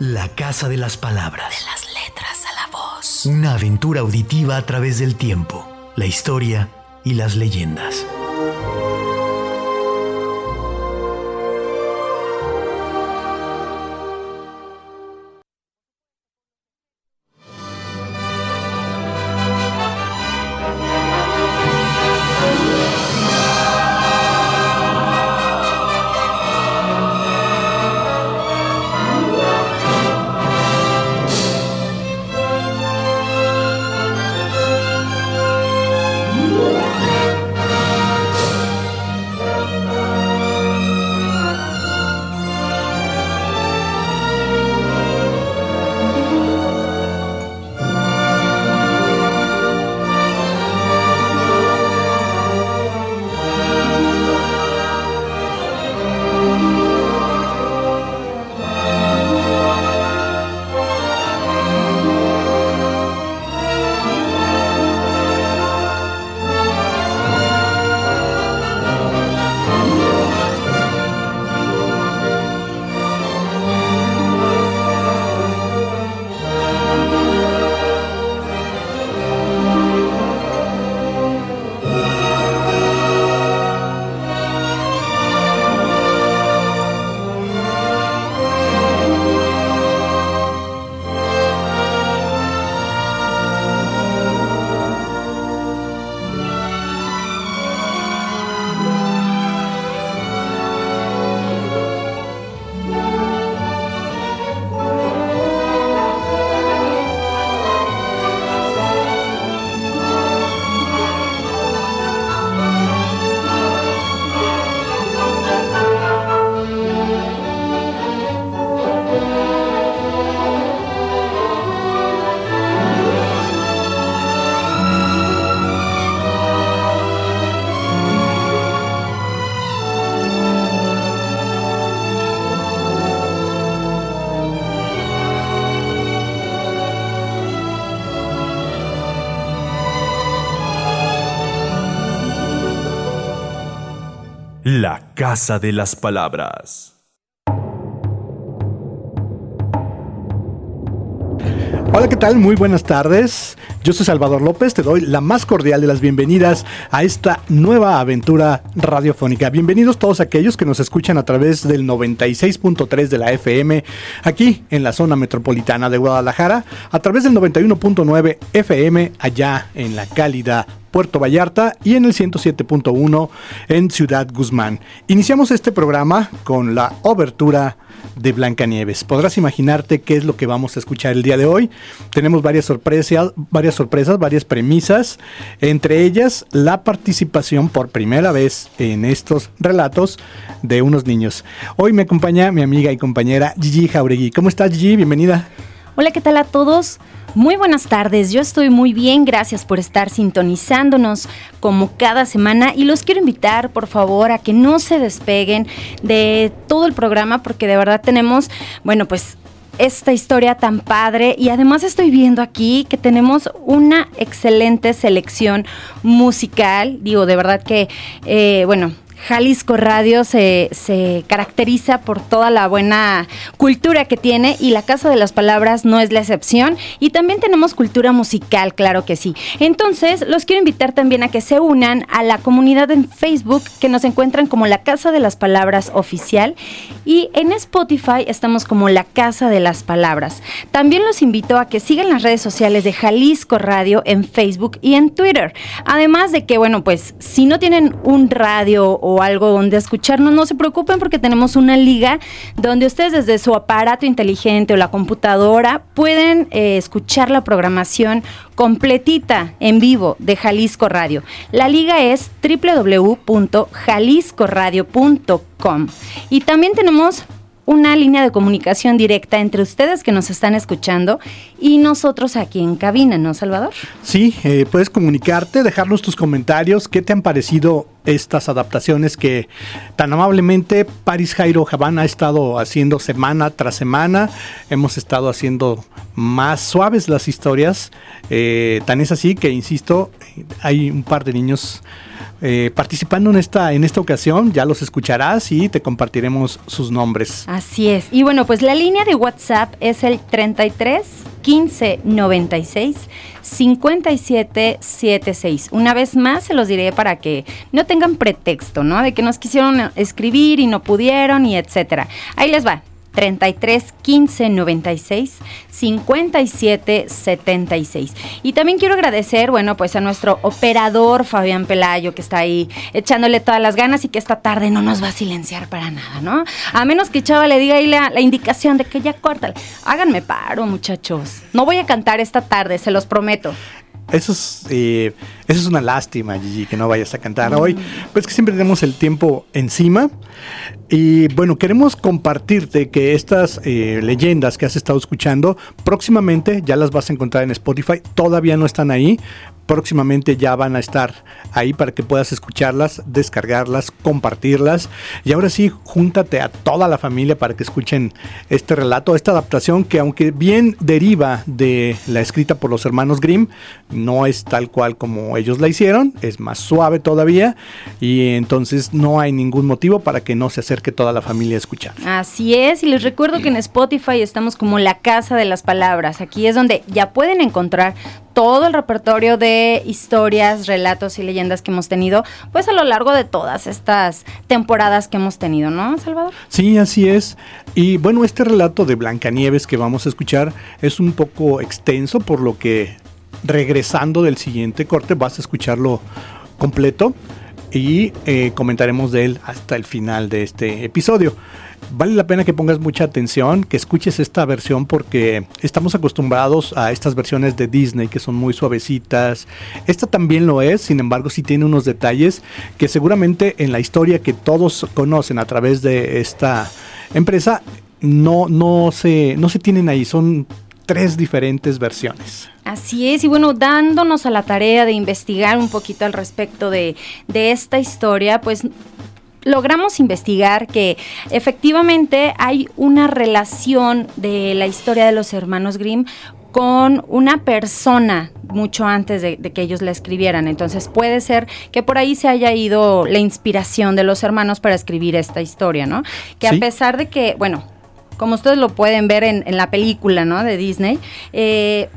La Casa de las Palabras. De las letras a la voz. Una aventura auditiva a través del tiempo, la historia y las leyendas. Casa de las Palabras. Hola, ¿qué tal? Muy buenas tardes. Yo soy Salvador López, te doy la más cordial de las bienvenidas a esta nueva aventura radiofónica. Bienvenidos todos aquellos que nos escuchan a través del 96.3 de la FM aquí en la zona metropolitana de Guadalajara, a través del 91.9 FM allá en la cálida Puerto Vallarta y en el 107.1 en Ciudad Guzmán. Iniciamos este programa con la obertura de Blancanieves. Podrás imaginarte qué es lo que vamos a escuchar el día de hoy. Tenemos varias sorpresas, varias premisas, entre ellas la participación por primera vez en estos relatos de unos niños. Hoy me acompaña mi amiga y compañera Gigi Jauregui. ¿Cómo estás Gigi? Bienvenida. Hola, ¿qué tal a todos? Muy buenas tardes, yo estoy muy bien, gracias por estar sintonizándonos como cada semana. Y los quiero invitar por favor a que no se despeguen de todo el programa porque de verdad tenemos, bueno, pues esta historia tan padre. Y además estoy viendo aquí que tenemos una excelente selección musical, digo, de verdad que, eh, bueno, Jalisco Radio se, caracteriza por toda la buena cultura que tiene y la Casa de las Palabras no es la excepción. Y también tenemos cultura musical, claro que sí. Entonces, los quiero invitar también a que se unan a la comunidad en Facebook que nos encuentran como la Casa de las Palabras oficial y en Spotify estamos como la Casa de las Palabras. También los invito a que sigan las redes sociales de Jalisco Radio en Facebook y en Twitter. Además de que, bueno, pues si no tienen un radio o o algo donde escucharnos, no se preocupen porque tenemos una liga donde ustedes desde su aparato inteligente o la computadora pueden eh, escuchar la programación completita en vivo de Jalisco Radio. La liga es www.jaliscoradio.com y también tenemos una línea de comunicación directa entre ustedes que nos están escuchando y nosotros aquí en cabina, ¿no, Salvador? Sí, eh, puedes comunicarte, dejarnos tus comentarios, qué te han parecido estas adaptaciones que tan amablemente Paris Jairo Javán ha estado haciendo semana tras semana. Hemos estado haciendo más suaves las historias. Eh, tan es así que, insisto, hay un par de niños eh, participando en esta, en esta ocasión. Ya los escucharás y te compartiremos sus nombres. Así es. Y bueno, pues la línea de WhatsApp es el 33 15 96 57 76. Una vez más se los diré para que no tengan pretexto, ¿no? De que nos quisieron escribir y no pudieron y etcétera. Ahí les va. 33 15 96 57 76. Y también quiero agradecer, bueno, pues a nuestro operador Fabián Pelayo que está ahí echándole todas las ganas y que esta tarde no nos va a silenciar para nada, ¿no? A menos que Chava le diga ahí la, la indicación de que ya corta. Háganme paro, muchachos. No voy a cantar esta tarde, se los prometo. Eso es, eh, eso es una lástima, Gigi, que no vayas a cantar hoy. Pues que siempre tenemos el tiempo encima. Y bueno, queremos compartirte que estas eh, leyendas que has estado escuchando, próximamente ya las vas a encontrar en Spotify. Todavía no están ahí, próximamente ya van a estar ahí para que puedas escucharlas, descargarlas, compartirlas. Y ahora sí, júntate a toda la familia para que escuchen este relato, esta adaptación que aunque bien deriva de la escrita por los hermanos Grimm, no es tal cual como ellos la hicieron, es más suave todavía y entonces no hay ningún motivo para que no se acerque toda la familia a escuchar. Así es, y les recuerdo que en Spotify estamos como la casa de las palabras. Aquí es donde ya pueden encontrar todo el repertorio de historias, relatos y leyendas que hemos tenido, pues a lo largo de todas estas temporadas que hemos tenido, ¿no, Salvador? Sí, así es. Y bueno, este relato de Blancanieves que vamos a escuchar es un poco extenso, por lo que regresando del siguiente corte vas a escucharlo completo y eh, comentaremos de él hasta el final de este episodio vale la pena que pongas mucha atención, que escuches esta versión porque estamos acostumbrados a estas versiones de Disney que son muy suavecitas. Esta también lo es, sin embargo sí tiene unos detalles que seguramente en la historia que todos conocen a través de esta empresa no, no, se, no se tienen ahí, son tres diferentes versiones. Así es, y bueno, dándonos a la tarea de investigar un poquito al respecto de, de esta historia, pues logramos investigar que efectivamente hay una relación de la historia de los hermanos Grimm con una persona mucho antes de, que ellos la escribieran. Entonces puede ser que por ahí se haya ido la inspiración de los hermanos para escribir esta historia, ¿no? Que a pesar de que, bueno, como ustedes lo pueden ver en, la película, ¿no? De Disney, eh,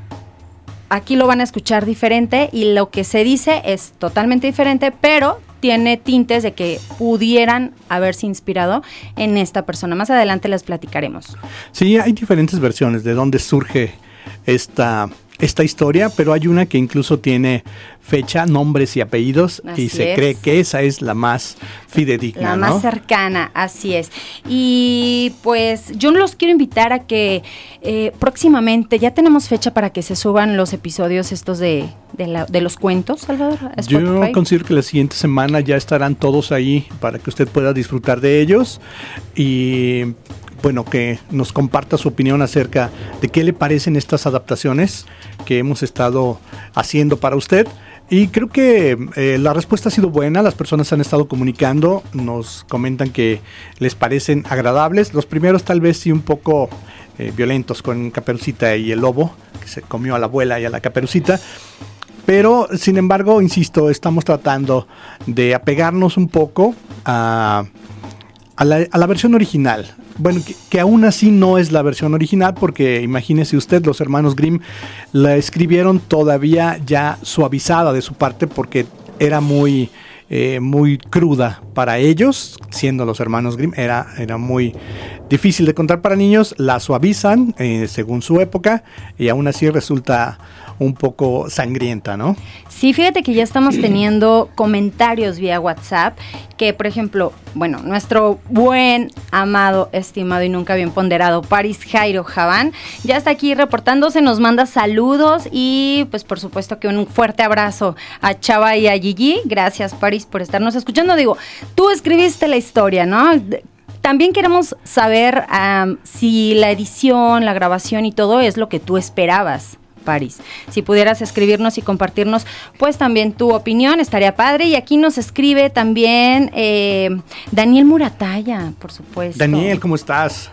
aquí lo van a escuchar diferente y lo que se dice es totalmente diferente, pero tiene tintes de que pudieran haberse inspirado en esta persona. Más adelante les platicaremos. Sí, hay diferentes versiones de dónde surge esta esta historia, pero hay una que incluso tiene fecha, nombres y apellidos y se cree que esa es la más fidedigna. La más cercana, así es. Y pues yo los quiero invitar a que eh, próximamente ya tenemos fecha para que se suban los episodios estos de, de, los cuentos, Salvador. Yo considero que la siguiente semana ya estarán todos ahí para que usted pueda disfrutar de ellos y bueno, que nos comparta su opinión acerca de qué le parecen estas adaptaciones que hemos estado haciendo para usted. Y creo que eh, la respuesta ha sido buena, las personas han estado comunicando, nos comentan que les parecen agradables. Los primeros tal vez sí un poco eh, violentos con Caperucita y el lobo, que se comió a la abuela y a la Caperucita. Pero, sin embargo, insisto, estamos tratando de apegarnos un poco a, a la, versión original. Bueno, que, aún así no es la versión original porque imagínese usted, los hermanos Grimm la escribieron todavía ya suavizada de su parte porque era muy, eh, muy cruda para ellos, siendo los hermanos Grimm, era, era muy difícil de contar para niños, la suavizan eh, según su época y aún así resulta un poco sangrienta, ¿no? Sí, fíjate que ya estamos teniendo comentarios vía WhatsApp que, por ejemplo, bueno, nuestro buen, amado, estimado y nunca bien ponderado Paris Jairo Javán ya está aquí reportándose, nos manda saludos y pues por supuesto que un fuerte abrazo a Chava y a Gigi. Gracias Paris por estarnos escuchando. Digo, tú escribiste la historia, ¿no? También queremos saber si la edición, la grabación y todo es lo que tú esperabas París. Si pudieras escribirnos y compartirnos, pues también tu opinión, estaría padre. Y aquí nos escribe también eh, Daniel Murataya, por supuesto. Daniel, ¿cómo estás?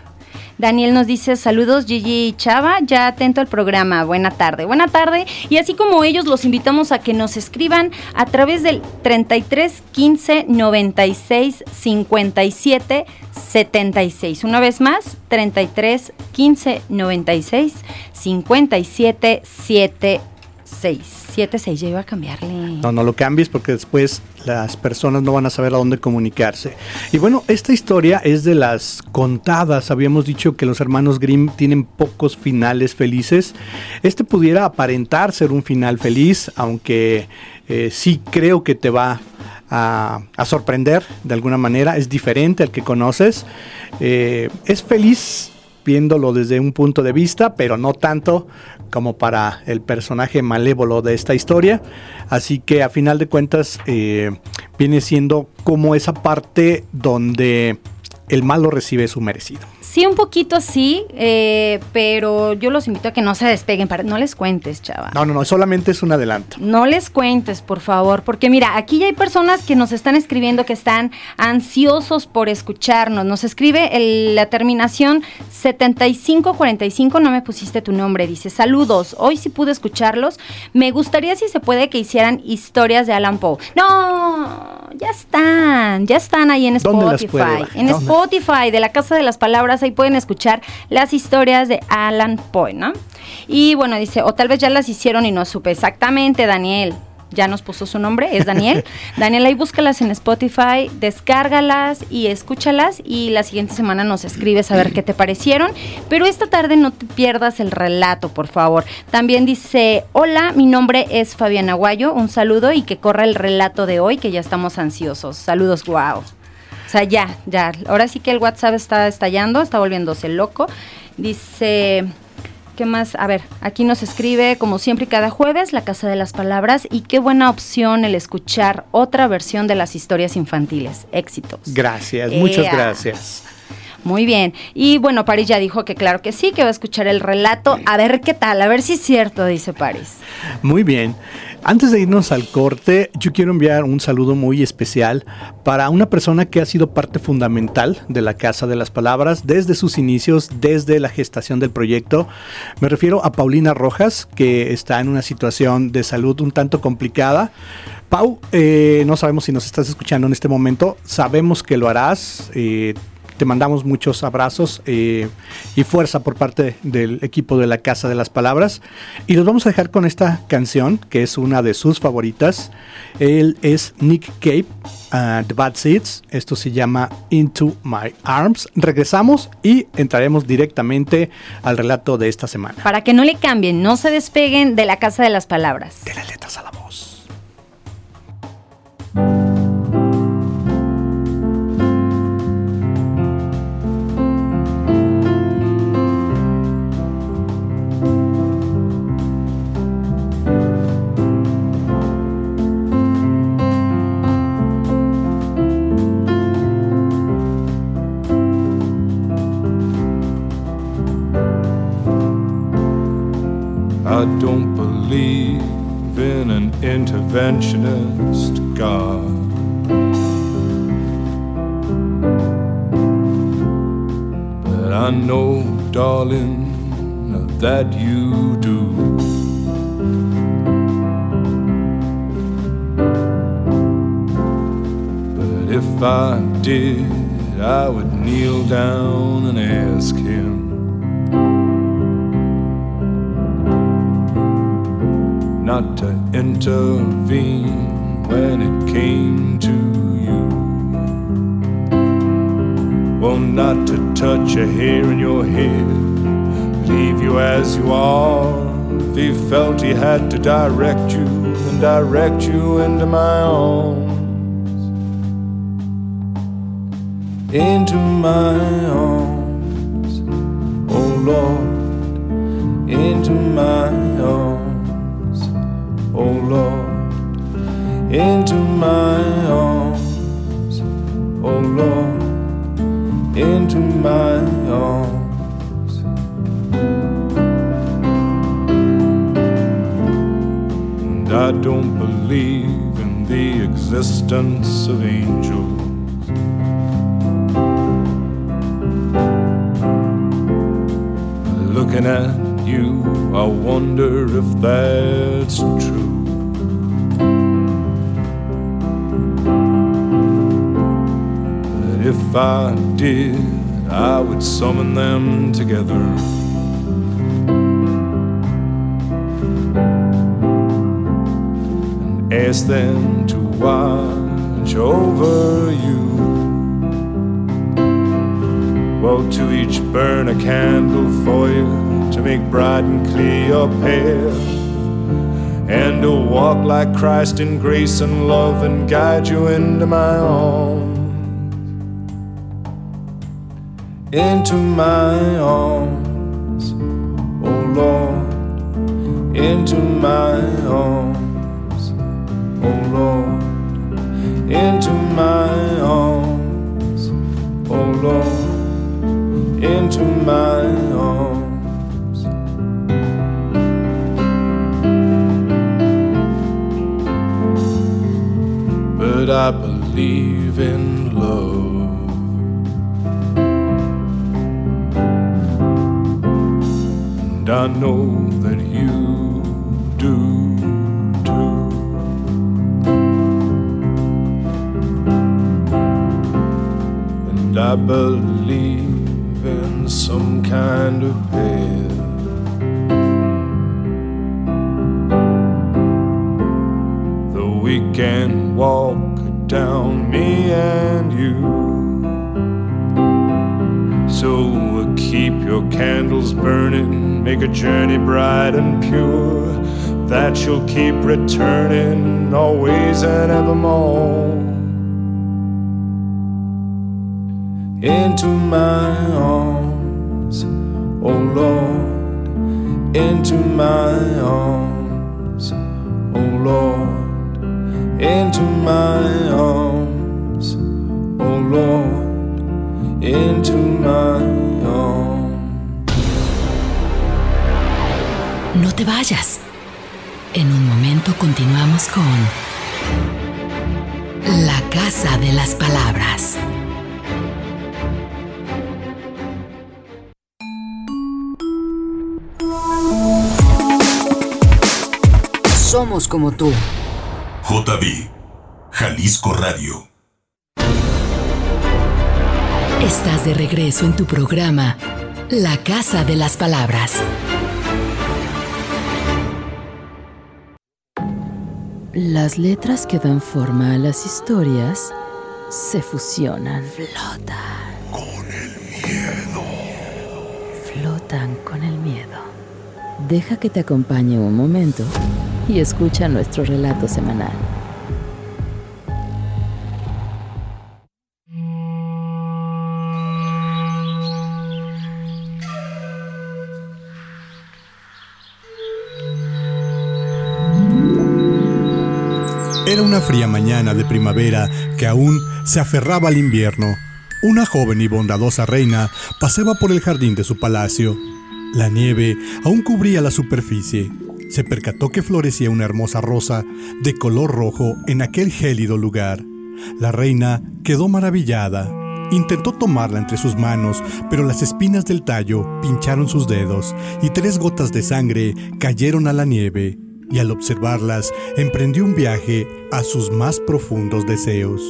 Daniel nos dice saludos Gigi y Chava, ya atento al programa, buena tarde, buena tarde. Y así como ellos los invitamos a que nos escriban a través del 33 15 96 57 76. Una vez más, 33 15 96 57 76. 76, ya iba a cambiarle. No, no lo cambies porque después las personas no van a saber a dónde comunicarse. Y bueno, esta historia es de las contadas. Habíamos dicho que los hermanos Grimm tienen pocos finales felices. Este pudiera aparentar ser un final feliz, aunque eh, sí creo que te va a, sorprender de alguna manera. Es diferente al que conoces. Eh, es feliz viéndolo desde un punto de vista, pero no tanto como para el personaje malévolo de esta historia. Así que a final de cuentas eh, viene siendo como esa parte donde el malo recibe su merecido. Sí, un poquito sí, eh, pero yo los invito a que no se despeguen, para, no les cuentes, chava. No, no, no, solamente es un adelanto. No les cuentes, por favor, porque mira, aquí ya hay personas que nos están escribiendo que están ansiosos por escucharnos. Nos escribe la terminación 7545, no me pusiste tu nombre, dice, saludos, hoy sí pude escucharlos. Me gustaría si se puede que hicieran historias de Alan Poe. No, ya están, ya están ahí en Spotify. en Spotify, de la Casa de las Palabras ahí pueden escuchar las historias de Alan Poe, ¿no? Y bueno, dice, o tal vez ya las hicieron y no supe exactamente, Daniel ya nos puso su nombre, es Daniel. Daniel, ahí búscalas en Spotify, descárgalas y escúchalas y la siguiente semana nos escribes a ver qué te parecieron. Pero esta tarde no te pierdas el relato, por favor. También dice, hola, mi nombre es Fabián Aguayo, un saludo y que corra el relato de hoy, que ya estamos ansiosos. Saludos, wow. O sea, ya, ya. Ahora sí que el WhatsApp está estallando, está volviéndose loco. Dice, ¿qué más? A ver, aquí nos escribe, como siempre, cada jueves, La Casa de las Palabras. Y qué buena opción el escuchar otra versión de las historias infantiles. Éxitos. Gracias, muchas gracias. Muy bien. Y bueno, Paris ya dijo que claro que sí, que va a escuchar el relato. A ver qué tal, a ver si es cierto, dice Paris. Muy bien. Antes de irnos al corte, yo quiero enviar un saludo muy especial para una persona que ha sido parte fundamental de la Casa de las Palabras desde sus inicios, desde la gestación del proyecto. Me refiero a Paulina Rojas, que está en una situación de salud un tanto complicada. Pau, eh, no sabemos si nos estás escuchando en este momento, sabemos que lo harás. Eh, te mandamos muchos abrazos eh, y fuerza por parte del equipo de la Casa de las Palabras. Y los vamos a dejar con esta canción, que es una de sus favoritas. Él es Nick Cave, uh, The Bad Seeds. Esto se llama Into My Arms. Regresamos y entraremos directamente al relato de esta semana. Para que no le cambien, no se despeguen de la Casa de las Palabras. De las letras a la voz. God. But I know, darling, that you do. But if I did, I would kneel down and ask him. Not to intervene when it came to you. Well, not to touch a hair in your head, leave you as you are. If he felt he had to direct you, and direct you into my arms. Into my arms, oh Lord, into my arms oh Lord, into my arms, oh Lord, into my arms. And I don't believe in the existence of angels. Looking at I wonder if that's true. But if I did, I would summon them together. and Ask them to watch over you. Well, to each burn a candle for you to make bright and clear your path, and to walk like Christ in grace and love and guide you into my arms. Into my arms, oh Lord, into my arms, oh Lord, into my arms, oh Lord, into my arms. But I believe in love. And I know that you do too. And I believe in some kind of path. Down, me and you. So keep your candles burning, make a journey bright and pure, that you'll keep returning always and evermore. Into my arms, oh Lord, into my arms, oh Lord, into my arms, oh Lord, into my arms. No te vayas. En un momento continuamos con La Casa de las Palabras. Somos como tú. JB, Jalisco Radio. Estás de regreso en tu programa La Casa de las Palabras. Las letras que dan forma a las historias se fusionan. Flotan. Con el miedo. Flotan con el miedo. Deja que te acompañe un momento y escucha nuestro relato semanal. Era una fría mañana de primavera que aún se aferraba al invierno. Una joven y bondadosa reina paseaba por el jardín de su palacio. La nieve aún cubría la superficie. Se percató que florecía una hermosa rosa de color rojo en aquel gélido lugar. La reina quedó maravillada. Intentó tomarla entre sus manos, pero las espinas del tallo pincharon sus dedos y tres gotas de sangre cayeron a la nieve y al observarlas emprendió un viaje a sus más profundos deseos.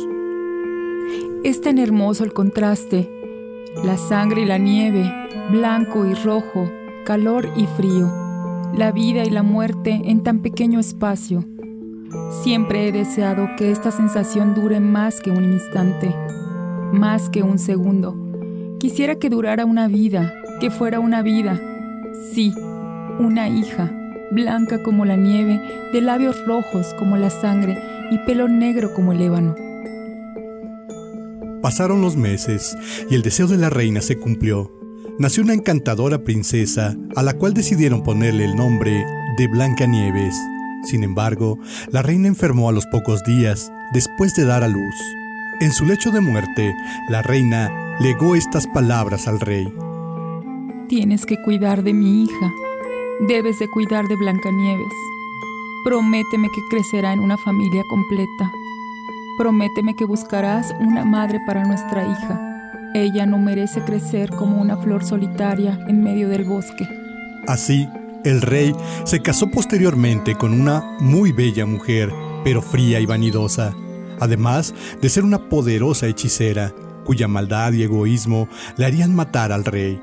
Es tan hermoso el contraste, la sangre y la nieve, blanco y rojo, calor y frío, la vida y la muerte en tan pequeño espacio. Siempre he deseado que esta sensación dure más que un instante, más que un segundo. Quisiera que durara una vida, que fuera una vida. Sí, una hija blanca como la nieve, de labios rojos como la sangre y pelo negro como el ébano. Pasaron los meses y el deseo de la reina se cumplió. Nació una encantadora princesa a la cual decidieron ponerle el nombre de Blancanieves. Sin embargo, la reina enfermó a los pocos días después de dar a luz. En su lecho de muerte, la reina legó estas palabras al rey. Tienes que cuidar de mi hija. Debes de cuidar de Blancanieves. Prométeme que crecerá en una familia completa. Prométeme que buscarás una madre para nuestra hija. Ella no merece crecer como una flor solitaria en medio del bosque. Así, el rey se casó posteriormente con una muy bella mujer, pero fría y vanidosa, además de ser una poderosa hechicera, cuya maldad y egoísmo le harían matar al rey,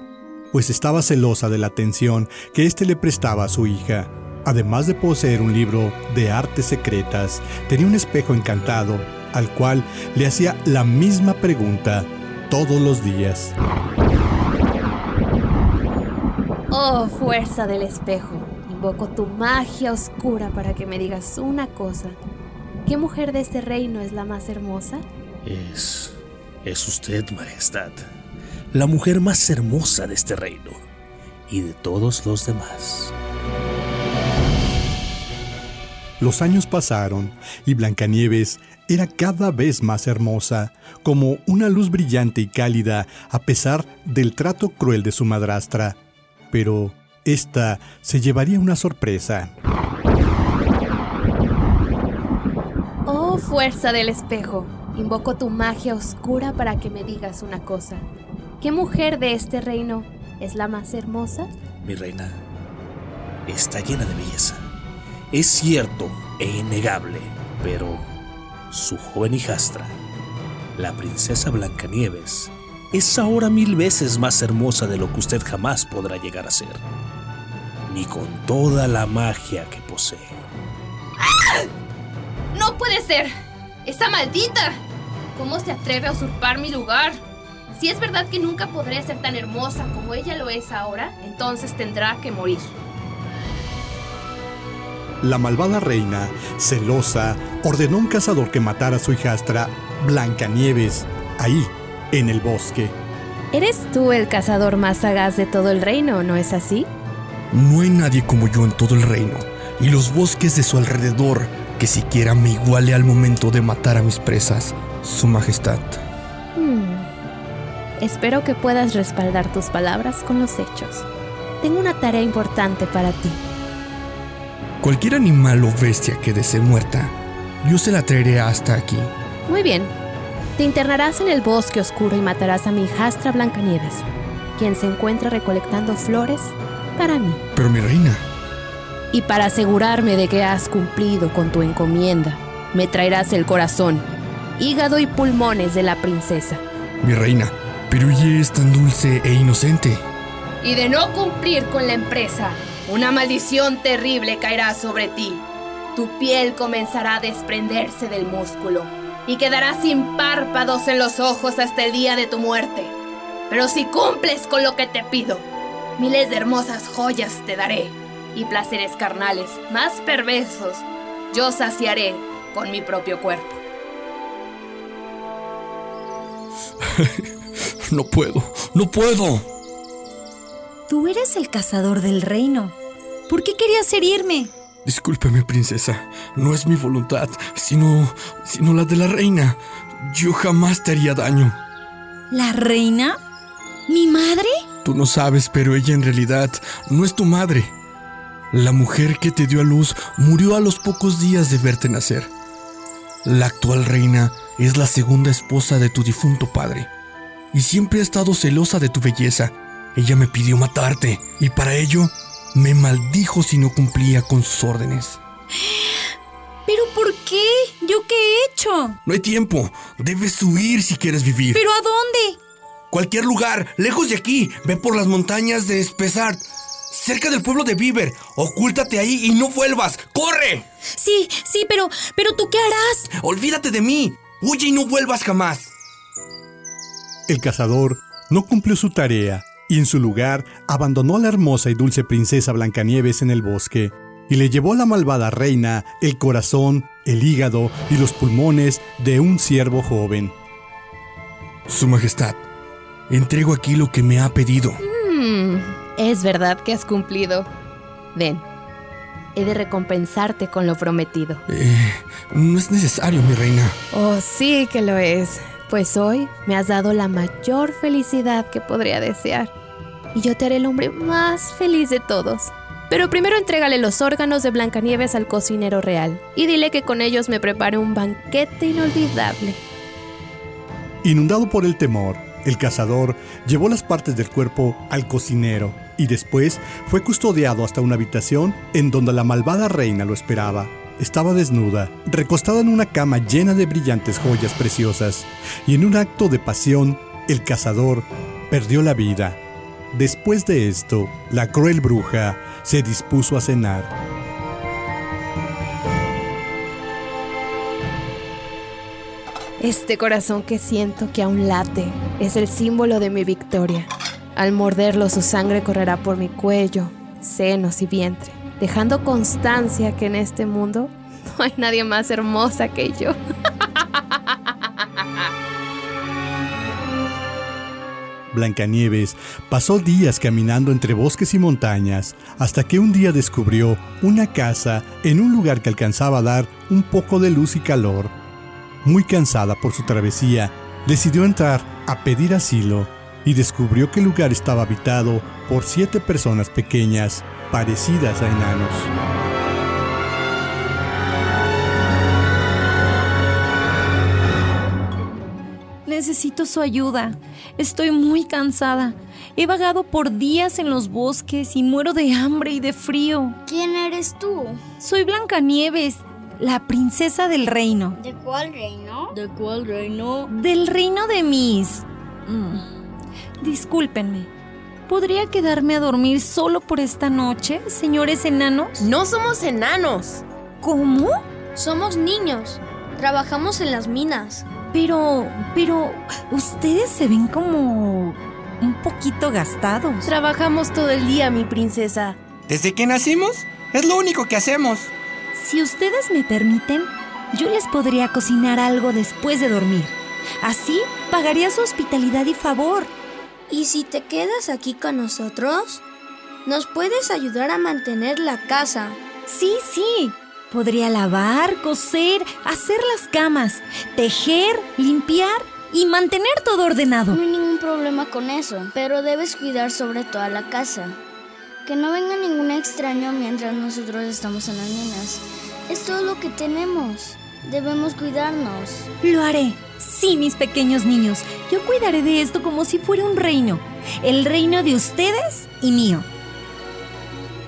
pues estaba celosa de la atención que éste le prestaba a su hija. Además de poseer un libro de artes secretas, tenía un espejo encantado, al cual le hacía la misma pregunta todos los días. Oh, fuerza del espejo, invoco tu magia oscura para que me digas una cosa. ¿Qué mujer de este reino es la más hermosa? Es... es usted, Majestad, la mujer más hermosa de este reino y de todos los demás. Los años pasaron y Blancanieves era cada vez más hermosa, como una luz brillante y cálida a pesar del trato cruel de su madrastra. Pero esta se llevaría una sorpresa. Oh, fuerza del espejo, invoco tu magia oscura para que me digas una cosa. ¿Qué mujer de este reino es la más hermosa? Mi reina está llena de belleza. Es cierto e innegable, pero su joven hijastra, la princesa Blancanieves, es ahora mil veces más hermosa de lo que usted jamás podrá llegar a ser, ni con toda la magia que posee. ¡Ah! ¡No puede ser! ¡Esa maldita! ¿Cómo se atreve a usurpar mi lugar? Si es verdad que nunca podré ser tan hermosa como ella lo es ahora, entonces tendrá que morir. La malvada reina, celosa, ordenó a un cazador que matara a su hijastra, Blancanieves, ahí, en el bosque. Eres tú el cazador más sagaz de todo el reino, ¿no es así? No hay nadie como yo en todo el reino, y los bosques de su alrededor que siquiera me iguale al momento de matar a mis presas, Su Majestad. Hmm. Espero que puedas respaldar tus palabras con los hechos. Tengo una tarea importante para ti. Cualquier animal o bestia que desee muerta, yo se la traeré hasta aquí. Muy bien. Te internarás en el bosque oscuro y matarás a mi hijastra Blancanieves, quien se encuentra recolectando flores para mí. Pero mi reina. Y para asegurarme de que has cumplido con tu encomienda, me traerás el corazón, hígado y pulmones de la princesa. Mi reina, pero ella es tan dulce e inocente. Y de no cumplir con la empresa, una maldición terrible caerá sobre ti. Tu piel comenzará a desprenderse del músculo y quedarás sin párpados en los ojos hasta el día de tu muerte. Pero si cumples con lo que te pido, miles de hermosas joyas te daré y placeres carnales más perversos yo saciaré con mi propio cuerpo. no puedo, no puedo. Tú eres el cazador del reino. ¿Por qué querías herirme? Discúlpeme, princesa. No es mi voluntad, sino. sino la de la reina. Yo jamás te haría daño. ¿La reina? ¿Mi madre? Tú no sabes, pero ella en realidad no es tu madre. La mujer que te dio a luz murió a los pocos días de verte nacer. La actual reina es la segunda esposa de tu difunto padre. Y siempre ha estado celosa de tu belleza. Ella me pidió matarte, y para ello me maldijo si no cumplía con sus órdenes. ¿Pero por qué? ¿Yo qué he hecho? No hay tiempo. Debes huir si quieres vivir. ¿Pero a dónde? Cualquier lugar, lejos de aquí. Ve por las montañas de Spessart, cerca del pueblo de Beaver. Ocúltate ahí y no vuelvas. ¡Corre! Sí, sí, pero, pero ¿tú qué harás? Olvídate de mí. Huye y no vuelvas jamás. El cazador no cumplió su tarea y en su lugar abandonó a la hermosa y dulce princesa Blancanieves en el bosque y le llevó a la malvada reina el corazón, el hígado y los pulmones de un siervo joven. Su Majestad, entrego aquí lo que me ha pedido. Mm, es verdad que has cumplido. Ven, he de recompensarte con lo prometido. Eh, no es necesario, mi reina. Oh, sí que lo es pues hoy me has dado la mayor felicidad que podría desear. Y yo te haré el hombre más feliz de todos. Pero primero entrégale los órganos de Blancanieves al cocinero real y dile que con ellos me prepare un banquete inolvidable. Inundado por el temor, el cazador llevó las partes del cuerpo al cocinero y después fue custodiado hasta una habitación en donde la malvada reina lo esperaba. Estaba desnuda, recostada en una cama llena de brillantes joyas preciosas, y en un acto de pasión, el cazador perdió la vida. Después de esto, la cruel bruja se dispuso a cenar. Este corazón que siento que aún late es el símbolo de mi victoria. Al morderlo su sangre correrá por mi cuello, senos y vientre, dejando constancia que en este mundo no hay nadie más hermosa que yo. Blancanieves pasó días caminando entre bosques y montañas hasta que un día descubrió una casa en un lugar que alcanzaba a dar un poco de luz y calor. Muy cansada por su travesía, decidió entrar a pedir asilo y descubrió que el lugar estaba habitado por siete personas pequeñas, parecidas a enanos. Necesito su ayuda. Estoy muy cansada. He vagado por días en los bosques y muero de hambre y de frío. ¿Quién eres tú? Soy Blancanieves, la princesa del reino. ¿De cuál reino? ¿De cuál reino? Del reino de mis... Mm. Discúlpenme. ¿Podría quedarme a dormir solo por esta noche, señores enanos? No somos enanos. ¿Cómo? Somos niños. Trabajamos en las minas. Pero, pero, ustedes se ven como un poquito gastados. Trabajamos todo el día, mi princesa. Desde que nacimos, es lo único que hacemos. Si ustedes me permiten, yo les podría cocinar algo después de dormir. Así pagaría su hospitalidad y favor. ¿Y si te quedas aquí con nosotros? Nos puedes ayudar a mantener la casa. Sí, sí. Podría lavar, coser, hacer las camas, tejer, limpiar y mantener todo ordenado. No hay ningún problema con eso, pero debes cuidar sobre toda la casa. Que no venga ningún extraño mientras nosotros estamos en las minas. Es todo lo que tenemos. Debemos cuidarnos. Lo haré. Sí, mis pequeños niños. Yo cuidaré de esto como si fuera un reino. El reino de ustedes y mío.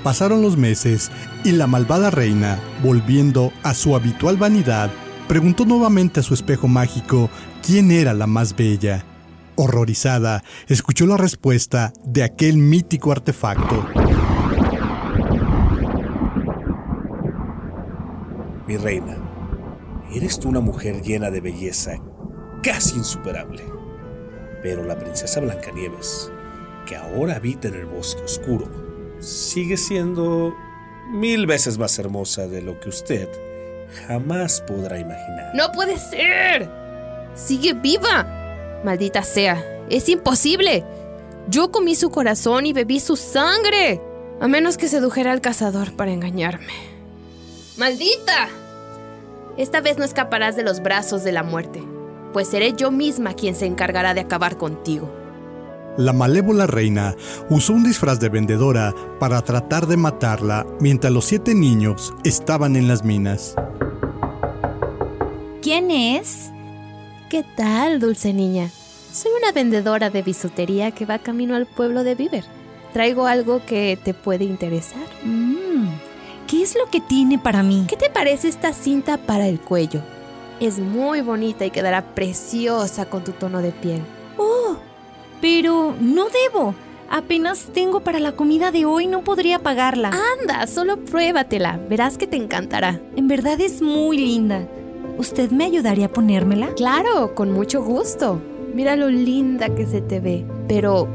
Pasaron los meses y la malvada reina, volviendo a su habitual vanidad, preguntó nuevamente a su espejo mágico quién era la más bella. Horrorizada, escuchó la respuesta de aquel mítico artefacto. Mi reina, eres tú una mujer llena de belleza, casi insuperable. Pero la princesa Blancanieves, que ahora habita en el bosque oscuro, sigue siendo mil veces más hermosa de lo que usted jamás podrá imaginar. ¡No puede ser! ¡Sigue viva! Maldita sea, es imposible. Yo comí su corazón y bebí su sangre. A menos que sedujera al cazador para engañarme. ¡Maldita! Esta vez no escaparás de los brazos de la muerte, pues seré yo misma quien se encargará de acabar contigo. La malévola reina usó un disfraz de vendedora para tratar de matarla mientras los siete niños estaban en las minas. ¿Quién es? ¿Qué tal, dulce niña? Soy una vendedora de bisutería que va camino al pueblo de Viver. Traigo algo que te puede interesar. Mm, ¿Qué es lo que tiene para mí? ¿Qué te parece esta cinta para el cuello? Es muy bonita y quedará preciosa con tu tono de piel. ¡Oh! Pero no debo. Apenas tengo para la comida de hoy, no podría pagarla. Anda, solo pruébatela. Verás que te encantará. En verdad es muy linda. ¿Usted me ayudaría a ponérmela? Claro, con mucho gusto. Mira lo linda que se te ve. Pero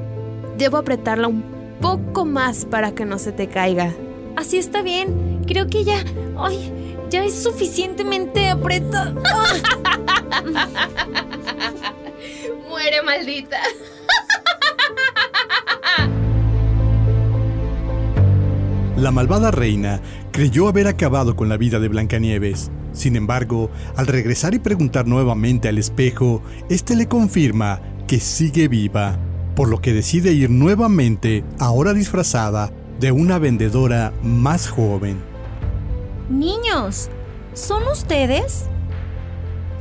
debo apretarla un poco más para que no se te caiga. Así está bien. Creo que ya. ¡Ay! Ya es suficientemente apretada. Muere, maldita. La malvada reina creyó haber acabado con la vida de Blancanieves. Sin embargo, al regresar y preguntar nuevamente al espejo, este le confirma que sigue viva, por lo que decide ir nuevamente, ahora disfrazada, de una vendedora más joven. Niños, ¿son ustedes?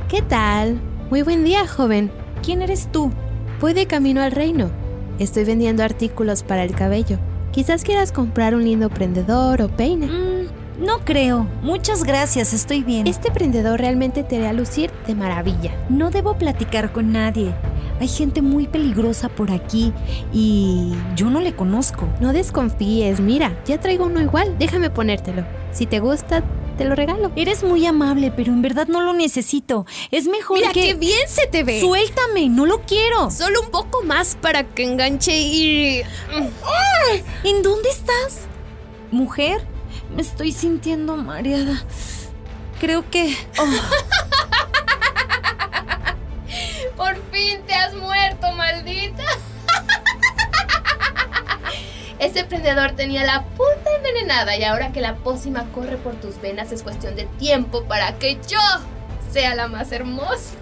¿Qué tal? Muy buen día, joven. ¿Quién eres tú? Voy de camino al reino. Estoy vendiendo artículos para el cabello. Quizás quieras comprar un lindo prendedor o peine. Mm, no creo. Muchas gracias, estoy bien. Este prendedor realmente te hará lucir de maravilla. No debo platicar con nadie. Hay gente muy peligrosa por aquí y yo no le conozco. No desconfíes, mira, ya traigo uno igual. Déjame ponértelo. Si te gusta, te lo regalo. Eres muy amable, pero en verdad no lo necesito. Es mejor Mira, que... qué bien se te ve. Suéltame, no lo quiero. Solo un poco más para que enganche y... ¿En dónde estás? Mujer, me estoy sintiendo mareada. Creo que... oh, fin te has muerto, maldita. Ese prendedor tenía la punta envenenada y ahora que la pócima corre por tus venas es cuestión de tiempo para que yo sea la más hermosa.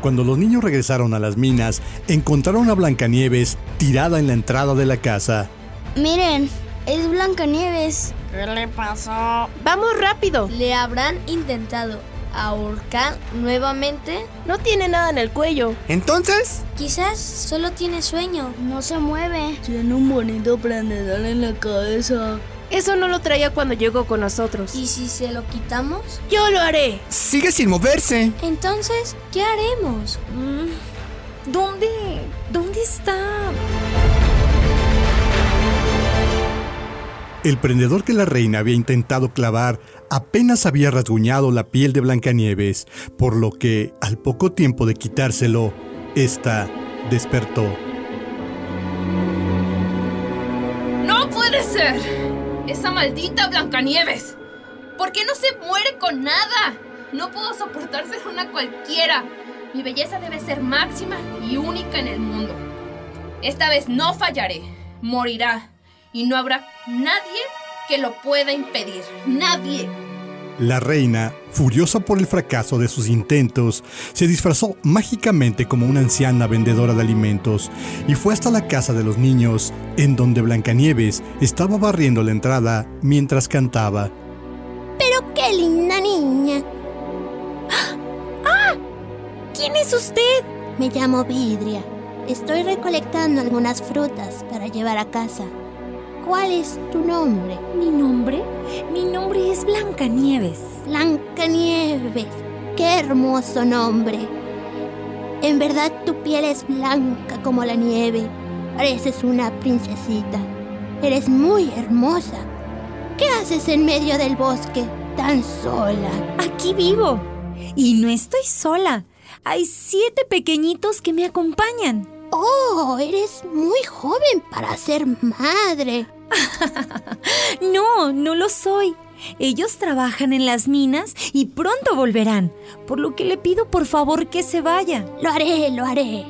Cuando los niños regresaron a las minas, encontraron a Blancanieves tirada en la entrada de la casa. Miren, es Blancanieves. ¿Qué le pasó? Vamos rápido. ¿Le habrán intentado ahorcar nuevamente? No tiene nada en el cuello. ¿Entonces? Quizás solo tiene sueño. No se mueve. Tiene un bonito prendedor en la cabeza. Eso no lo traía cuando llegó con nosotros. ¿Y si se lo quitamos? Yo lo haré. Sigue sin moverse. Entonces, ¿qué haremos? Mm, ¿Dónde? ¿Dónde está? El prendedor que la reina había intentado clavar apenas había rasguñado la piel de Blancanieves, por lo que, al poco tiempo de quitárselo, ésta despertó. ¡No puede ser! Esa maldita Blancanieves. ¿Por qué no se muere con nada? No puedo soportar ser una cualquiera. Mi belleza debe ser máxima y única en el mundo. Esta vez no fallaré. Morirá. Y no habrá nadie que lo pueda impedir. Nadie. La reina, furiosa por el fracaso de sus intentos, se disfrazó mágicamente como una anciana vendedora de alimentos y fue hasta la casa de los niños, en donde Blancanieves estaba barriendo la entrada mientras cantaba. Pero qué linda niña. ¡Ah! ¿Quién es usted? Me llamo Vidria. Estoy recolectando algunas frutas para llevar a casa. ¿Cuál es tu nombre? ¿Mi nombre? Mi nombre es Blancanieves. Blancanieves. Qué hermoso nombre. En verdad tu piel es blanca como la nieve. Pareces una princesita. Eres muy hermosa. ¿Qué haces en medio del bosque tan sola? Aquí vivo. Y no estoy sola. Hay siete pequeñitos que me acompañan. Oh, eres muy joven para ser madre. no, no lo soy. Ellos trabajan en las minas y pronto volverán, por lo que le pido por favor que se vaya. Lo haré, lo haré.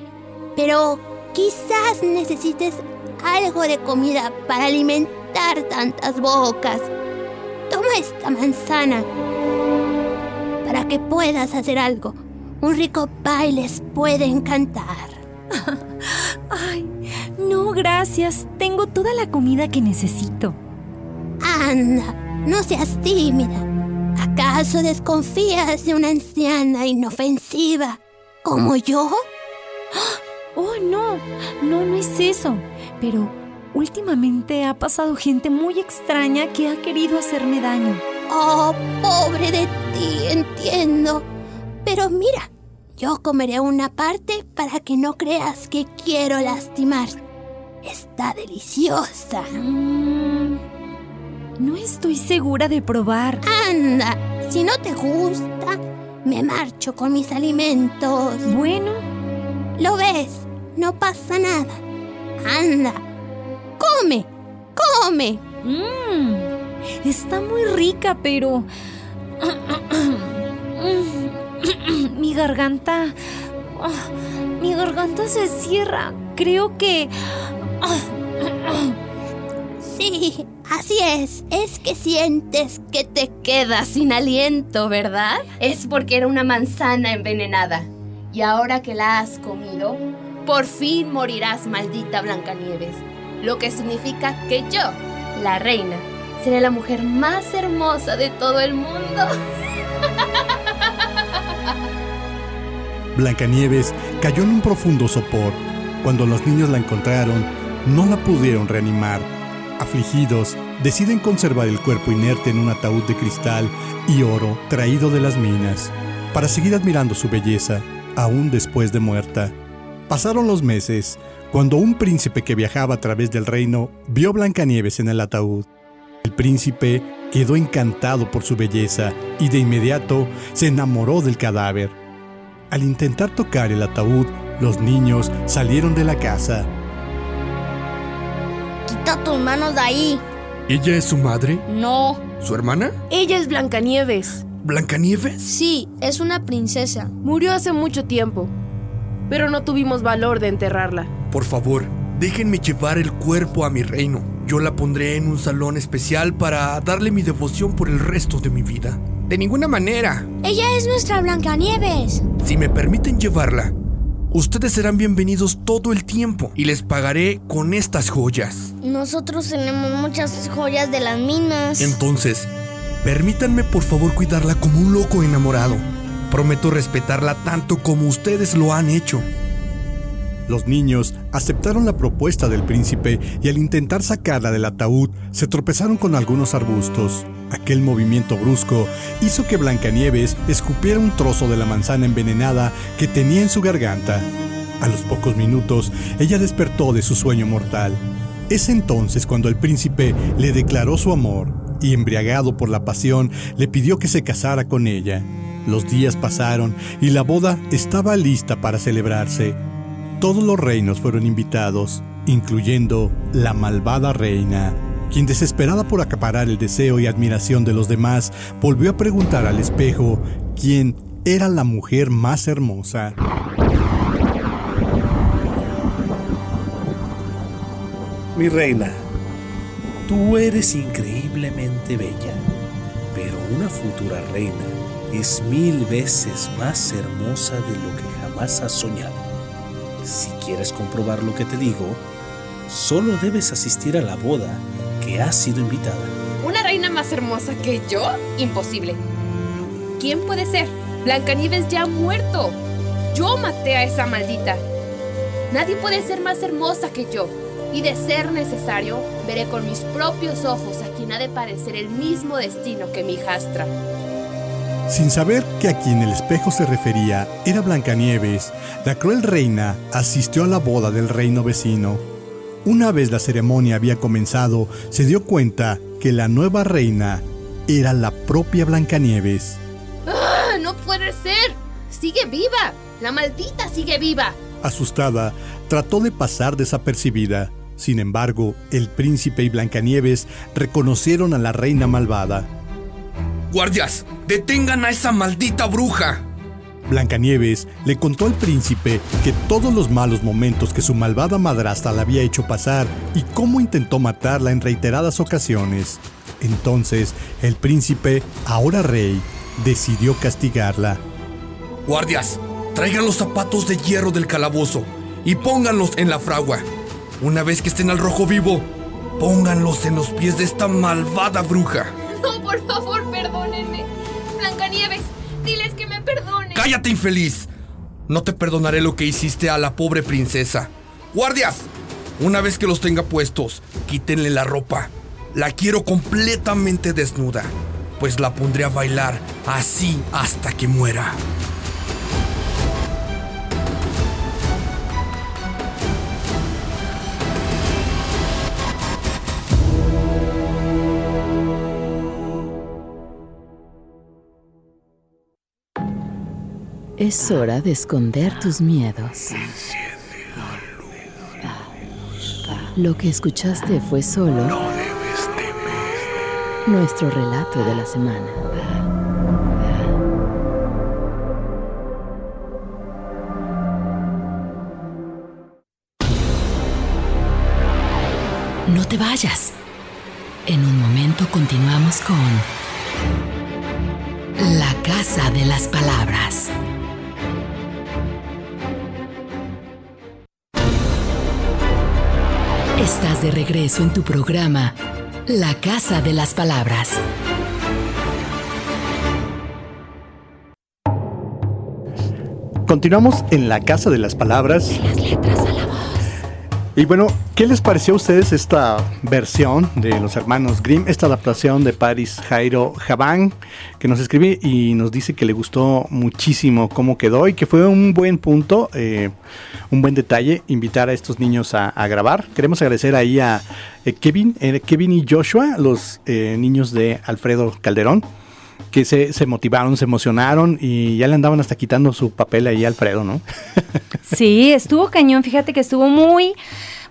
Pero quizás necesites algo de comida para alimentar tantas bocas. Toma esta manzana para que puedas hacer algo. Un rico pie les puede encantar. Ay, no, gracias. Tengo toda la comida que necesito. Anda, no seas tímida. ¿Acaso desconfías de una anciana inofensiva como yo? Oh, no, no, no es eso. Pero últimamente ha pasado gente muy extraña que ha querido hacerme daño. Oh, pobre de ti, entiendo. Pero mira, yo comeré una parte para que no creas que quiero lastimar. Está deliciosa. Mm, no estoy segura de probar. Anda, si no te gusta, me marcho con mis alimentos. Bueno. Lo ves, no pasa nada. Anda, come, come. Mmm, está muy rica, pero... mi garganta... mi garganta se cierra. Creo que... Sí, así es. Es que sientes que te quedas sin aliento, ¿verdad? Es porque era una manzana envenenada. Y ahora que la has comido, Por fin morirás, maldita Blancanieves. Lo que significa que yo, la reina, seré la mujer más hermosa de todo el mundo. Blancanieves cayó en un profundo sopor. Cuando los niños la encontraron, no la pudieron reanimar. Afligidos, deciden conservar el cuerpo inerte en un ataúd de cristal y oro traído de las minas, para seguir admirando su belleza, aún después de muerta. Pasaron los meses, cuando un príncipe que viajaba a través del reino vio Blancanieves en el ataúd. El príncipe quedó encantado por su belleza y de inmediato se enamoró del cadáver. Al intentar tocar el ataúd, los niños salieron de la casa. Quita tus manos de ahí. ¿Ella es su madre? No. ¿Su hermana? Ella es Blancanieves. ¿Blancanieves? Sí, es una princesa. Murió hace mucho tiempo, pero no tuvimos valor de enterrarla. Por favor, déjenme llevar el cuerpo a mi reino. Yo la pondré en un salón especial para darle mi devoción por el resto de mi vida. De ninguna manera. Ella es nuestra Blancanieves. Si me permiten llevarla, ustedes serán bienvenidos todo el tiempo y les pagaré con estas joyas. Nosotros tenemos muchas joyas de las minas. Entonces, permítanme por favor cuidarla como un loco enamorado. Prometo respetarla tanto como ustedes lo han hecho. Los niños aceptaron la propuesta del príncipe y al intentar sacarla del ataúd se tropezaron con algunos arbustos. Aquel movimiento brusco hizo que Blancanieves escupiera un trozo de la manzana envenenada que tenía en su garganta. A los pocos minutos, ella despertó de su sueño mortal. Es entonces cuando el príncipe le declaró su amor y, embriagado por la pasión, le pidió que se casara con ella. Los días pasaron y la boda estaba lista para celebrarse. Todos los reinos fueron invitados, incluyendo la malvada reina, quien desesperada por acaparar el deseo y admiración de los demás, volvió a preguntar al espejo quién era la mujer más hermosa. Mi reina, tú eres increíblemente bella, pero una futura reina es mil veces más hermosa de lo que jamás has soñado. Si quieres comprobar lo que te digo, solo debes asistir a la boda que has sido invitada. ¿Una reina más hermosa que yo? Imposible. ¿Quién puede ser? Blancanieves ya ha muerto. Yo maté a esa maldita. Nadie puede ser más hermosa que yo. Y de ser necesario, veré con mis propios ojos a quien ha de parecer el mismo destino que mi hijastra. Sin saber que a quien el espejo se refería era Blancanieves, la cruel reina asistió a la boda del reino vecino. Una vez la ceremonia había comenzado, se dio cuenta que la nueva reina era la propia Blancanieves. ¡Ah! ¡No puede ser! ¡Sigue viva! ¡La maldita sigue viva! Asustada, trató de pasar desapercibida. Sin embargo, el príncipe y Blancanieves reconocieron a la reina malvada. ¡Guardias! ¡Detengan a esa maldita bruja! Blancanieves le contó al príncipe que todos los malos momentos que su malvada madrastra le había hecho pasar y cómo intentó matarla en reiteradas ocasiones. Entonces, el príncipe, ahora rey, decidió castigarla. Guardias, traigan los zapatos de hierro del calabozo y pónganlos en la fragua. Una vez que estén al rojo vivo, pónganlos en los pies de esta malvada bruja. No, por favor, perdónenme. Blancanieves, diles que me perdonen. ¡Cállate, infeliz! No te perdonaré lo que hiciste a la pobre princesa. ¡Guardias! Una vez que los tenga puestos, quítenle la ropa. La quiero completamente desnuda, pues la pondré a bailar así hasta que muera. Es hora de esconder tus miedos. Lo que escuchaste fue solo nuestro relato de la semana. No te vayas. En un momento continuamos con La Casa de las Palabras. Estás de regreso en tu programa La Casa de las Palabras. Continuamos en la Casa de las Palabras. las letras a la voz. Y bueno, ¿qué les pareció a ustedes esta versión de los hermanos Grimm, esta adaptación de Paris Jairo Javán, que nos escribe y nos dice que le gustó muchísimo cómo quedó y que fue un buen punto, eh, un buen detalle invitar a estos niños a, grabar. Queremos agradecer ahí a eh, Kevin, eh, Kevin y Joshua, los niños de Alfredo Calderón que se, se, motivaron, se emocionaron y ya le andaban hasta quitando su papel ahí a Alfredo, ¿no? sí, estuvo cañón, fíjate que estuvo muy,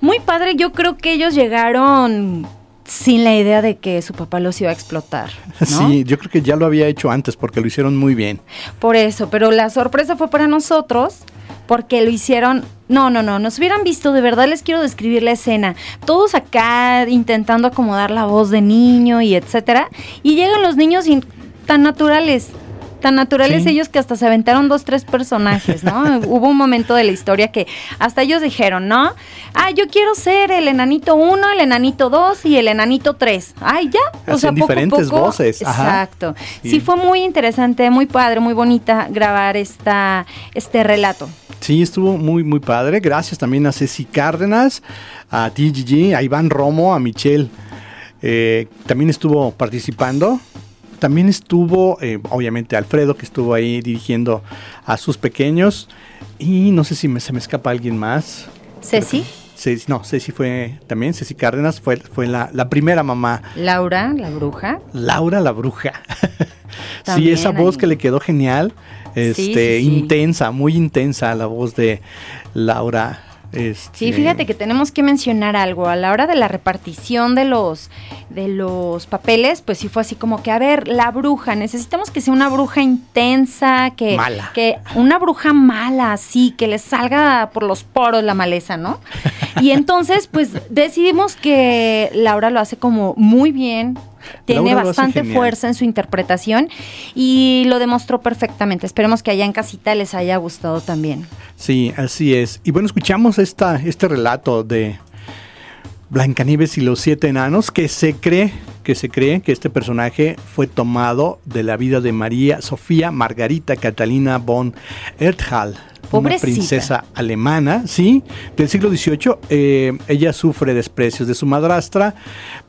muy padre. Yo creo que ellos llegaron sin la idea de que su papá los iba a explotar. ¿no? Sí, yo creo que ya lo había hecho antes porque lo hicieron muy bien. Por eso, pero la sorpresa fue para nosotros porque lo hicieron. No, no, no, nos hubieran visto, de verdad les quiero describir la escena. Todos acá intentando acomodar la voz de niño y etcétera. Y llegan los niños y tan naturales, tan naturales sí. ellos que hasta se aventaron dos, tres personajes, ¿no? Hubo un momento de la historia que hasta ellos dijeron, ¿no? Ah, yo quiero ser el enanito 1, el enanito 2 y el enanito 3. Ay, ya. O sea, poco, diferentes poco, voces. Exacto. Sí. sí. fue muy interesante, muy padre, muy bonita grabar esta, este relato. Sí, estuvo muy, muy padre. Gracias también a Ceci Cárdenas, a TGG, a Iván Romo, a Michelle. Eh, también estuvo participando también estuvo, eh, obviamente, Alfredo, que estuvo ahí dirigiendo a sus pequeños. Y no sé si me, se me escapa alguien más. ¿Ceci? Ceci no, Ceci fue también, Ceci Cárdenas fue, fue la, la, primera mamá. Laura, la bruja. Laura, la bruja. sí, esa voz ahí. que le quedó genial. Este, sí, sí, sí. intensa, muy intensa la voz de Laura este... Sí, fíjate que tenemos que mencionar algo. A la hora de la repartición de los, de los papeles, pues sí fue así como que, a ver, la bruja, necesitamos que sea una bruja intensa, que, mala. que una bruja mala, así, que le salga por los poros la maleza, ¿no? Y entonces, pues decidimos que Laura lo hace como muy bien, tiene bastante fuerza en su interpretación y lo demostró perfectamente. Esperemos que allá en casita les haya gustado también. Sí, así es. Y bueno, escuchamos esta, este relato de Blancanieves y los siete enanos que se cree que se cree que este personaje fue tomado de la vida de María Sofía Margarita Catalina von Erdhal, una princesa alemana, sí, del siglo XVIII. Eh, ella sufre desprecios de su madrastra,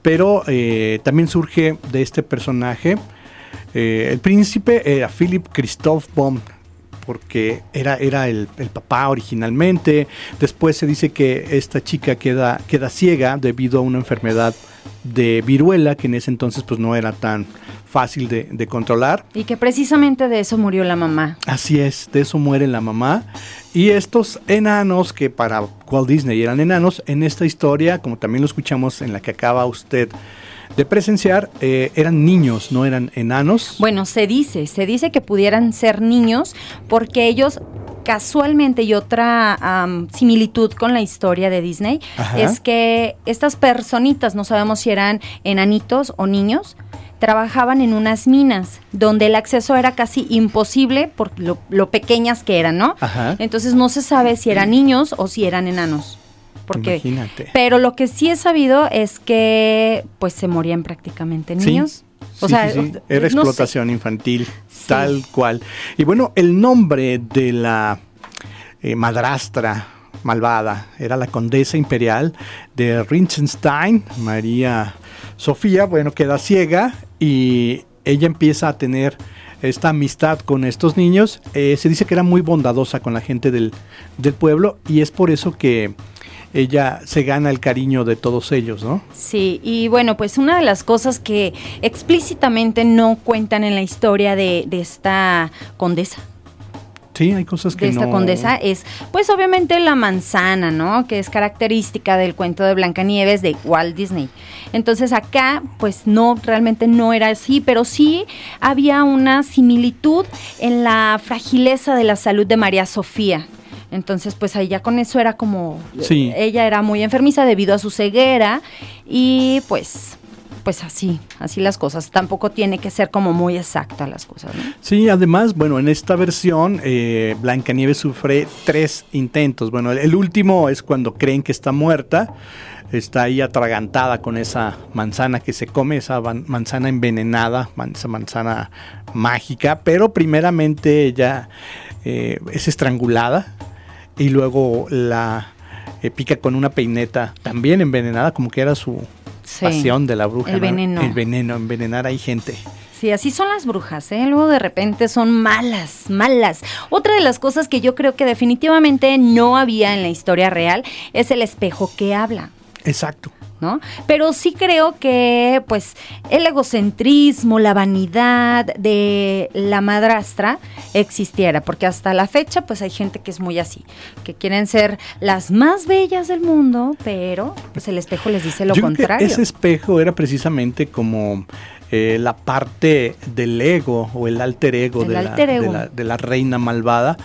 pero eh, también surge de este personaje. Eh, el príncipe era Philip Christoph von porque era, era el, el, papá originalmente. Después se dice que esta chica queda, queda ciega debido a una enfermedad de viruela que en ese entonces pues no era tan fácil de, de, controlar. Y que precisamente de eso murió la mamá. Así es, de eso muere la mamá. Y estos enanos que para Walt Disney eran enanos, en esta historia, como también lo escuchamos en la que acaba usted de presenciar, eh, eran niños, no eran enanos. Bueno, se dice, se dice que pudieran ser niños porque ellos casualmente y otra um, similitud con la historia de Disney Ajá. es que estas personitas, no sabemos si eran enanitos o niños, trabajaban en unas minas donde el acceso era casi imposible por lo, lo pequeñas que eran, ¿no? Ajá. Entonces no se sabe si eran niños o si eran enanos. Porque, Imagínate. Pero lo que sí he sabido es que pues se morían prácticamente niños. Sí. O sí, sea, sí, era explotación infantil, tal cual. Y bueno, el nombre de la eh, madrastra malvada era la condesa imperial de Rinchenstein, María Sofía, bueno, queda ciega y ella empieza a tener esta amistad con estos niños. Eh, se dice que era muy bondadosa con la gente del, del pueblo y es por eso que ella se gana el cariño de todos ellos, ¿no? Sí, y bueno, pues una de las cosas que explícitamente no cuentan en la historia de, de esta condesa, Sí, hay cosas que de esta no... condesa es, pues obviamente la manzana, ¿no? Que es característica del cuento de Blancanieves de Walt Disney. Entonces acá, pues no, realmente no era así, pero sí había una similitud en la fragileza de la salud de María Sofía. Entonces, pues ahí ya con eso era como, sí. ella era muy enfermiza debido a su ceguera y pues pues así, así las cosas. Tampoco tiene que ser como muy exacta las cosas. ¿no? Sí, además, bueno, en esta versión eh, Blancanieves sufre tres intentos. Bueno, el, el último es cuando creen que está muerta, está ahí atragantada con esa manzana que se come, esa van- manzana envenenada, man- esa manzana mágica, pero primeramente ella eh, es estrangulada y luego la eh, pica con una peineta también envenenada, como que era su Sí, pasión de la bruja. el ¿no? veneno. El veneno, envenenar ahí gente. Sí, así son las brujas, ¿eh? Luego de repente son malas, malas. Otra de las cosas que yo creo que definitivamente no había en la historia real es el espejo que habla. Exacto. ¿No? Pero sí creo que, pues, el egocentrismo, la vanidad de la madrastra existiera, porque hasta la fecha, pues, hay gente que es muy así, que quieren ser las más bellas del mundo, pero, pues, el espejo les dice lo Yo creo que contrario. ese espejo era precisamente como eh, la parte del ego o el alter ego, El de, alter la, ego. de la- de la reina malvada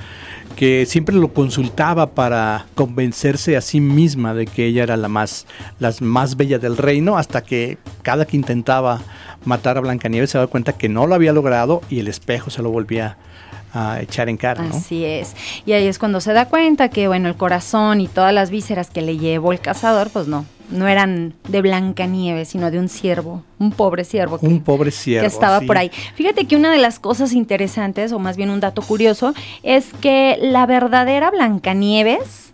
que siempre lo consultaba para convencerse a sí misma de que ella era la más, las más bella del reino, hasta que cada que intentaba matar a Blancanieves se daba cuenta que no lo había logrado y el espejo se lo volvía a echar en cara. Así es. Y ahí es cuando se da cuenta que, bueno, el corazón y todas las vísceras que le llevó el cazador, pues no, no eran de Blancanieves, sino de un ciervo, un pobre ciervo que, Un pobre ciervo. que estaba sí. por ahí. Fíjate que una de las cosas interesantes, o más bien un dato curioso, es que la verdadera Blancanieves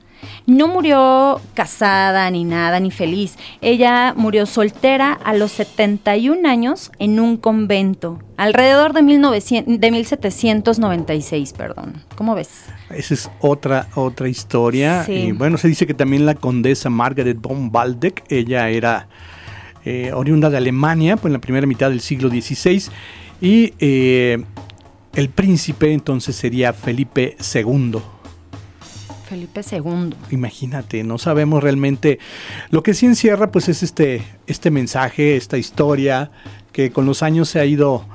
no murió casada ni nada, ni feliz. Ella murió soltera a los 71 años en un convento, alrededor de, 1900, de 1796, perdón. ¿Cómo ves? Esa es otra, otra historia. Sí. Y bueno, se dice que también la condesa Margaret von Waldeck, ella era eh, oriunda de Alemania, pues en la primera mitad del siglo XVI. Y eh, el príncipe entonces sería Felipe II. Felipe II. Imagínate, no sabemos realmente. Lo que sí encierra, pues, es este, este mensaje, esta historia que con los años se ha ido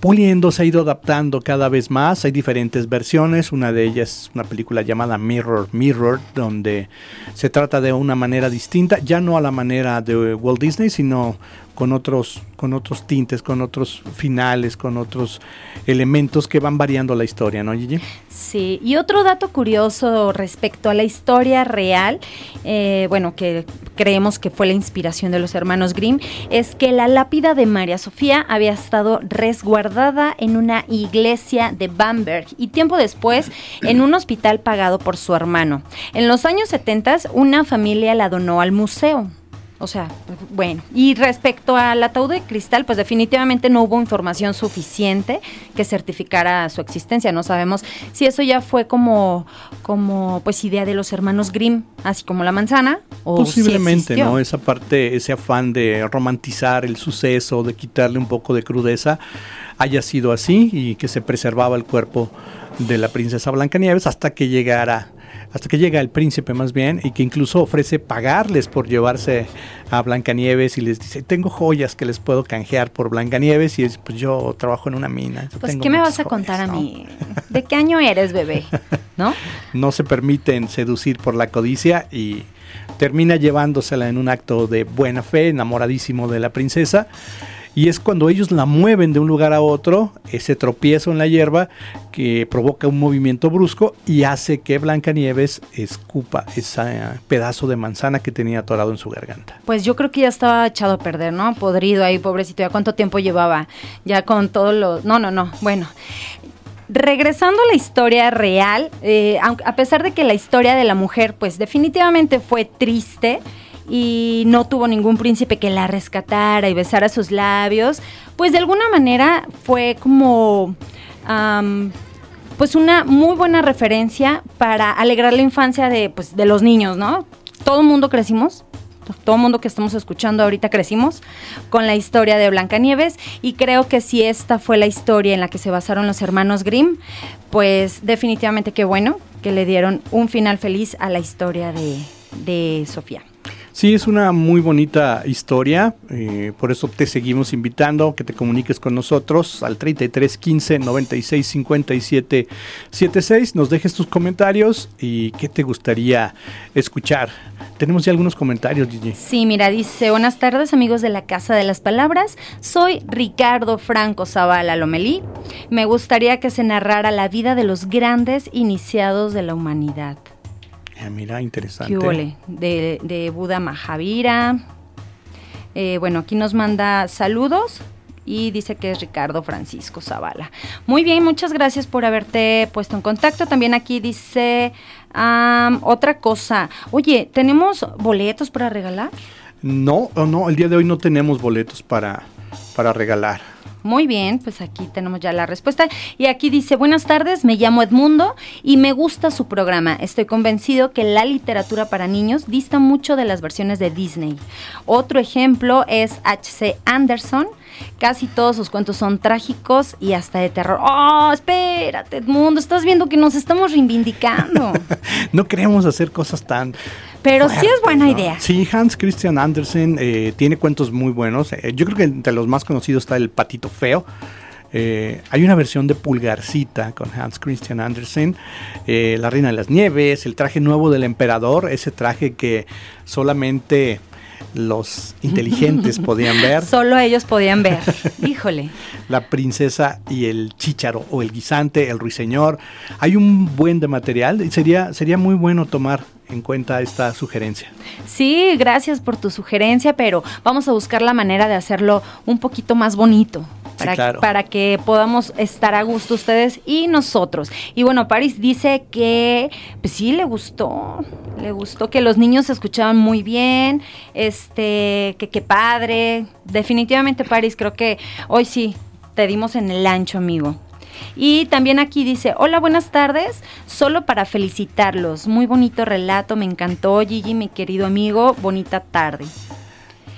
puliendo, se ha ido adaptando cada vez más. Hay diferentes versiones. Una de ellas es una película llamada Mirror, Mirror, donde se trata de una manera distinta, ya no a la manera de Walt Disney, sino con otros, con otros tintes, con otros finales, con otros elementos que van variando la historia, ¿no, Gigi? Sí, y otro dato curioso respecto a la historia real, eh, bueno, que creemos que fue la inspiración de los hermanos Grimm, es que la lápida de María Sofía había estado resguardada en una iglesia de Bamberg y tiempo después en un hospital pagado por su hermano. En los años 70 una familia la donó al museo. O sea, bueno, y respecto al ataúd de cristal, pues definitivamente no hubo información suficiente que certificara su existencia. No sabemos si eso ya fue como, como pues idea de los hermanos Grimm, así como la manzana, o si Posiblemente. ¿no? Esa parte, ese afán de romantizar el suceso, de quitarle un poco de crudeza, haya sido así y que se preservaba el cuerpo de la princesa Blancanieves hasta que llegara, hasta que llega el príncipe más bien y que incluso ofrece pagarles por llevarse a Blancanieves y les dice, tengo joyas que les puedo canjear por Blancanieves y es, pues yo trabajo en una mina. Pues, ¿qué me vas a joyas", contar a ¿no? mí? ¿De qué año eres, bebé? ¿No? no se permiten seducir por la codicia y termina llevándosela en un acto de buena fe, enamoradísimo de la princesa. Y es cuando ellos la mueven de un lugar a otro, ese tropiezo en la hierba que provoca un movimiento brusco y hace que Blancanieves escupa ese pedazo de manzana que tenía atorado en su garganta. Pues yo creo que ya estaba echado a perder, ¿no? Podrido ahí, pobrecito. ¿Ya cuánto tiempo llevaba? Ya con todos los... No, no, no. Bueno. Regresando a la historia real, eh, a pesar de que la historia de la mujer, pues definitivamente fue triste y no tuvo ningún príncipe que la rescatara y besara sus labios, pues de alguna manera fue como... pues una muy buena referencia para alegrar la infancia de, pues, de los niños, ¿no? Todo el mundo crecimos, todo el mundo que estamos escuchando ahorita crecimos con la historia de Blancanieves y creo que si esta fue la historia en la que se basaron los hermanos Grimm, pues definitivamente qué bueno que le dieron un final feliz a la historia de, de Sofía. Sí, es una muy bonita historia, eh, por eso te seguimos invitando que te comuniques con nosotros al 33 15 96 57 76, nos dejes tus comentarios y qué te gustaría escuchar. Tenemos ya algunos comentarios, Gigi. Sí, mira, dice, buenas tardes amigos de la Casa de las Palabras, soy Ricardo Franco Zavala Lomelí, me gustaría que se narrara la vida de los grandes iniciados de la humanidad. Ah, mira, interesante. De, de Buda Mahavira. Eh, bueno, aquí nos manda saludos y dice que es Ricardo Francisco Zavala. Muy bien, muchas gracias por haberte puesto en contacto. También aquí dice otra cosa. Oye, ¿tenemos boletos para regalar? No, oh, no, el día de hoy no tenemos boletos para, para regalar. Muy bien, pues aquí tenemos ya la respuesta. Y aquí dice, buenas tardes, me llamo Edmundo y me gusta su programa. Estoy convencido que la literatura para niños dista mucho de las versiones de Disney. Otro ejemplo es H.C. Anderson. Casi todos sus cuentos son trágicos y hasta de terror. Oh, espérate, Edmundo, estás viendo que nos estamos reivindicando. No queremos hacer cosas tan... Pero sí es buena idea. Sí, Hans Christian Andersen eh, tiene cuentos muy buenos. Eh, yo creo que entre los más conocidos está El Patito Feo. Eh, hay una versión de Pulgarcita con Hans Christian Andersen, eh, La Reina de las Nieves, el traje nuevo del emperador, ese traje que solamente los inteligentes podían ver. Solo ellos podían ver. Híjole. La princesa y el chícharo o el guisante, el ruiseñor. Hay un buen de material y sería, sería muy bueno tomar en cuenta esta sugerencia. Sí, gracias por tu sugerencia, pero vamos a buscar la manera de hacerlo un poquito más bonito. Sí, Para, claro. para que podamos estar a gusto ustedes y nosotros. Y bueno, Paris dice que pues sí le gustó, le gustó que los niños se escuchaban muy bien, este, que qué padre. Definitivamente Paris, creo que hoy sí te dimos en el ancho, amigo. Y también aquí dice, hola, buenas tardes, solo para felicitarlos, muy bonito relato, me encantó Gigi, mi querido amigo, bonita tarde.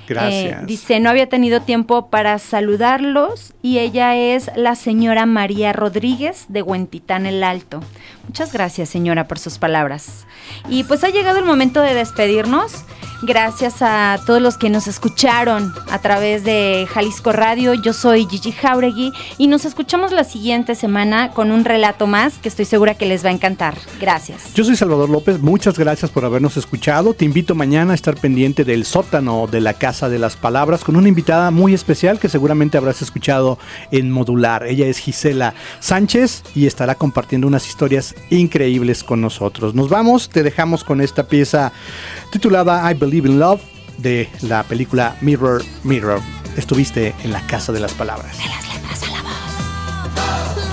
Gracias. Eh, dice, no había tenido tiempo para saludarlos y ella es la señora María Rodríguez de Huentitán el Alto. Muchas gracias señora por sus palabras. Y pues ha llegado el momento de despedirnos. Gracias a todos los que nos escucharon a través de Jalisco Radio. Yo soy Gigi Jauregui y nos escuchamos la siguiente semana con un relato más que estoy segura que les va a encantar. Gracias. Yo soy Salvador López, muchas gracias por habernos escuchado. Te invito mañana a estar pendiente del sótano de la Casa de las Palabras con una invitada muy especial que seguramente habrás escuchado en modular. Ella es Gisela Sánchez y estará compartiendo unas historias increíbles con nosotros. Nos vamos, te dejamos con esta pieza titulada I Believe in Love de la película Mirror Mirror. Estuviste en la Casa de las Palabras. Por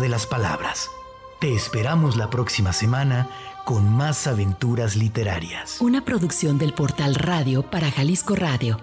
De las Palabras. Te esperamos la próxima semana con más aventuras literarias. Una producción del portal Radio para Jalisco Radio